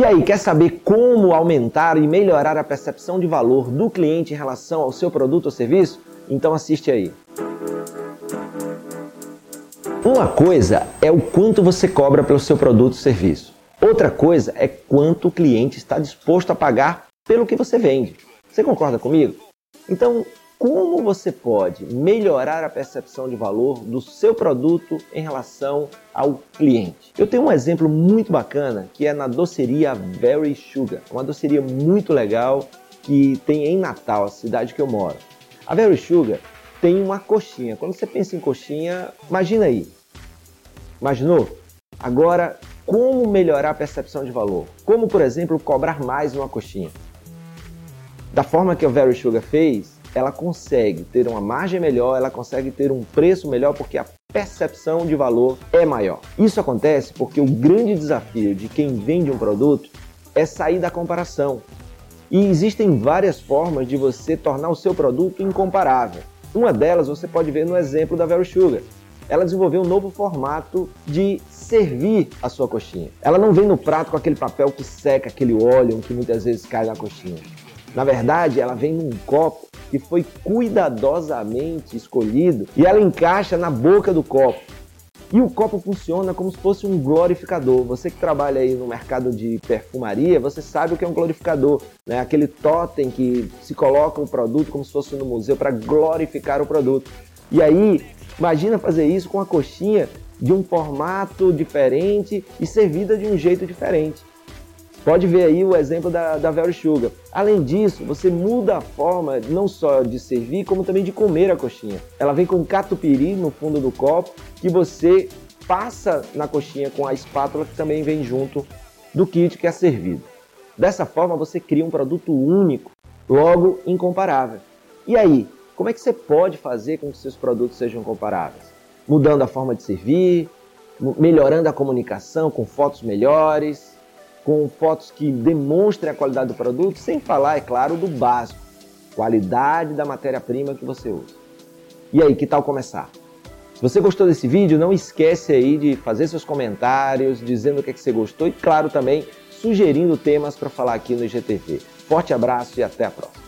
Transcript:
E aí, quer saber como aumentar e melhorar a percepção de valor do cliente em relação ao seu produto ou serviço? Então assiste aí. Uma coisa é o quanto você cobra pelo seu produto ou serviço. Outra coisa é quanto o cliente está disposto a pagar pelo que você vende. Você concorda comigo? Então, como você pode melhorar a percepção de valor do seu produto em relação ao cliente? Eu tenho um exemplo muito bacana que é na doceria Very Sugar, uma doceria muito legal que tem em Natal, a cidade que eu moro. A Very Sugar tem uma coxinha. Quando você pensa em coxinha, imagina aí. Imaginou? Agora, como melhorar a percepção de valor? Como, por exemplo, cobrar mais uma coxinha? Da forma que a Very Sugar fez, ela consegue ter uma margem melhor, ela consegue ter um preço melhor porque a percepção de valor é maior. Isso acontece porque o grande desafio de quem vende um produto é sair da comparação. E existem várias formas de você tornar o seu produto incomparável. Uma delas você pode ver no exemplo da Very Sugar. Ela desenvolveu um novo formato de servir a sua coxinha. Ela não vem no prato com aquele papel que seca, aquele óleo que muitas vezes cai na coxinha. Na verdade, ela vem num copo que foi cuidadosamente escolhido e ela encaixa na boca do copo. E o copo funciona como se fosse um glorificador. Você que trabalha aí no mercado de perfumaria, você sabe o que é um glorificador, né? Aquele totem que se coloca o produto como se fosse no museu para glorificar o produto. E aí, imagina fazer isso com a coxinha de um formato diferente e servida de um jeito diferente. Pode ver aí o exemplo da, da Sugar. Além disso, você muda a forma não só de servir, como também de comer a coxinha. Ela vem com catupiry no fundo do copo, que você passa na coxinha com a espátula que também vem junto do kit que é servido. Dessa forma, você cria um produto único, logo incomparável. E aí, como é que você pode fazer com que seus produtos sejam comparáveis? Mudando a forma de servir, melhorando a comunicação com fotos melhores, com fotos que demonstrem a qualidade do produto, sem falar, é claro, do básico, qualidade da matéria-prima que você usa. E aí, que tal começar? Se você gostou desse vídeo, não esquece aí de fazer seus comentários, dizendo o que, é que você gostou e, claro, também sugerindo temas para falar aqui no IGTV. Forte abraço e até a próxima.